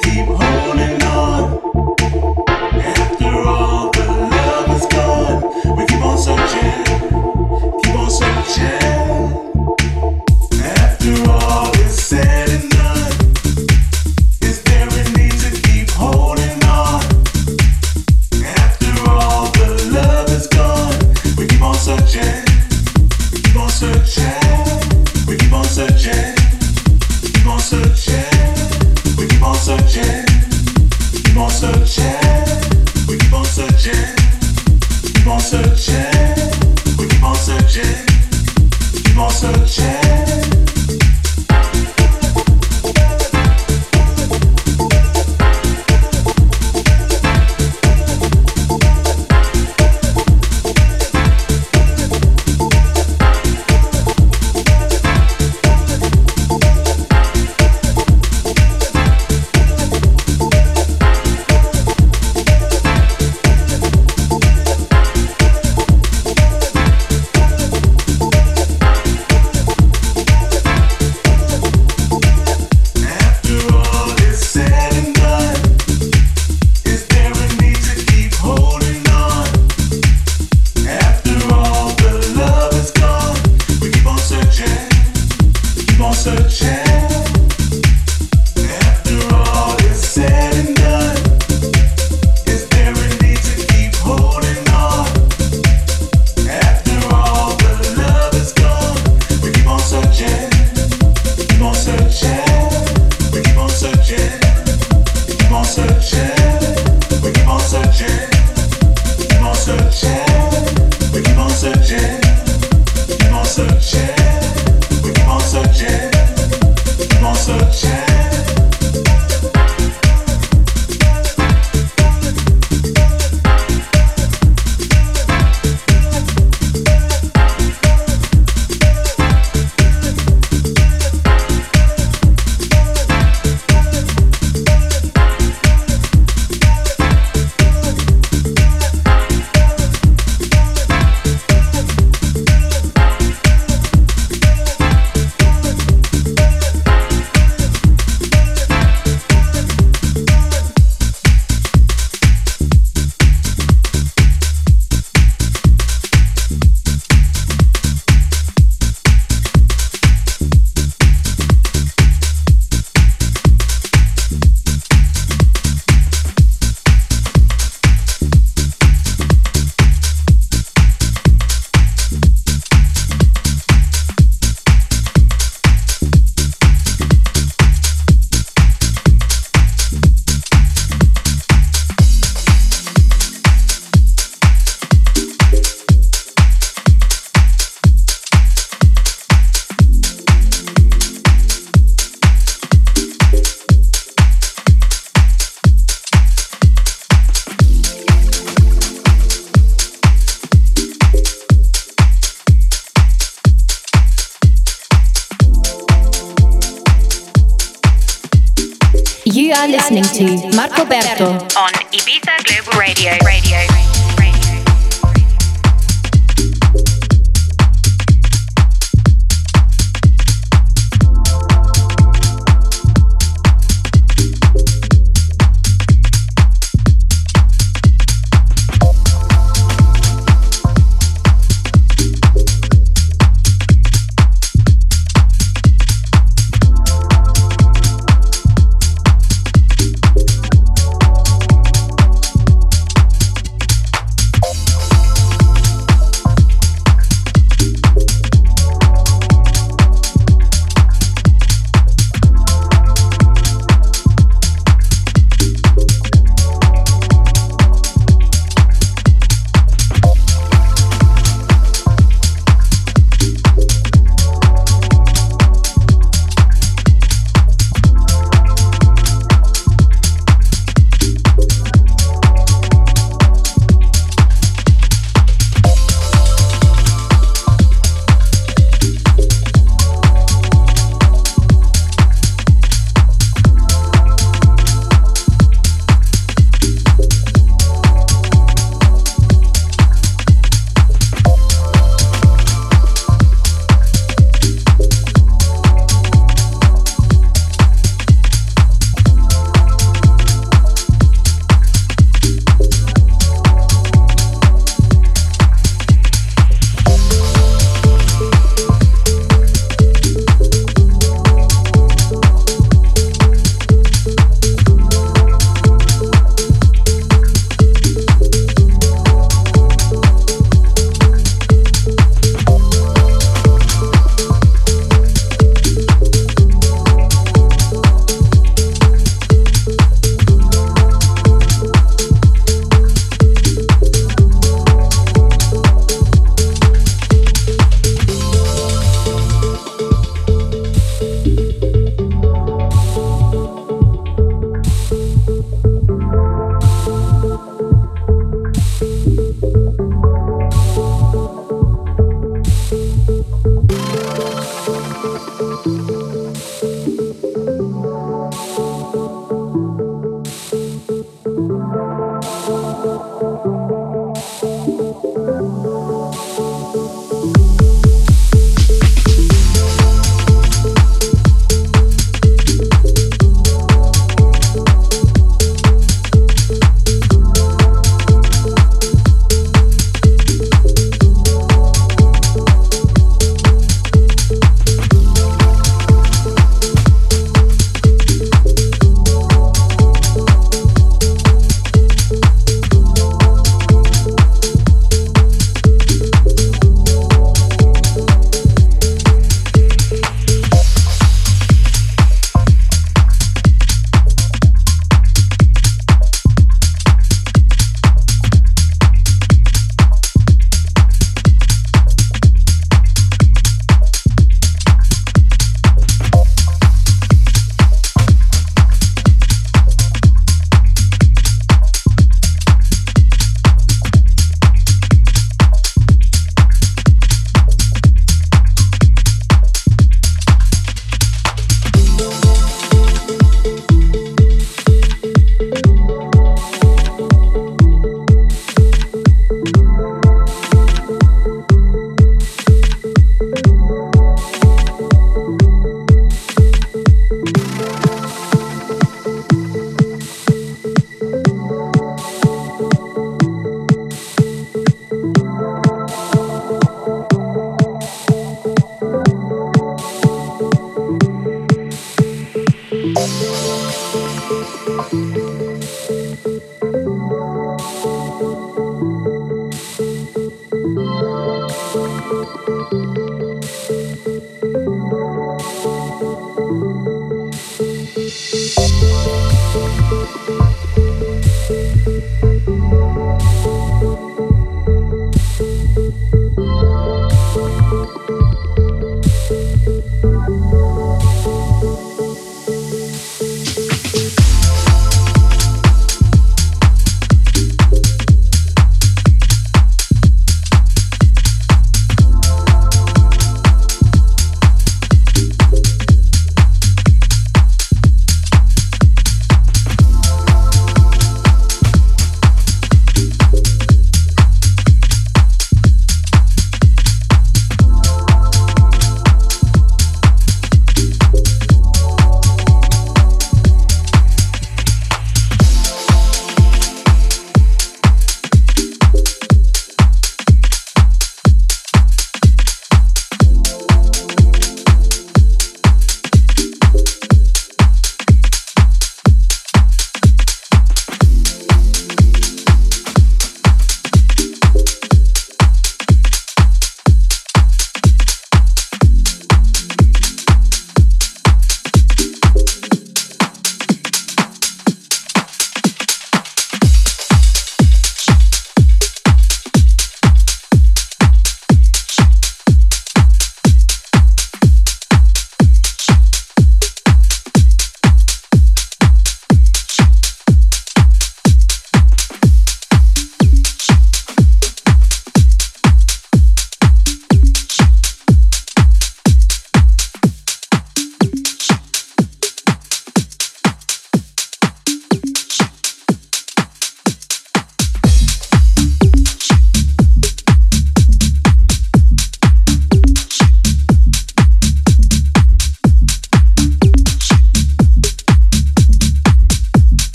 keep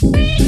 Thank.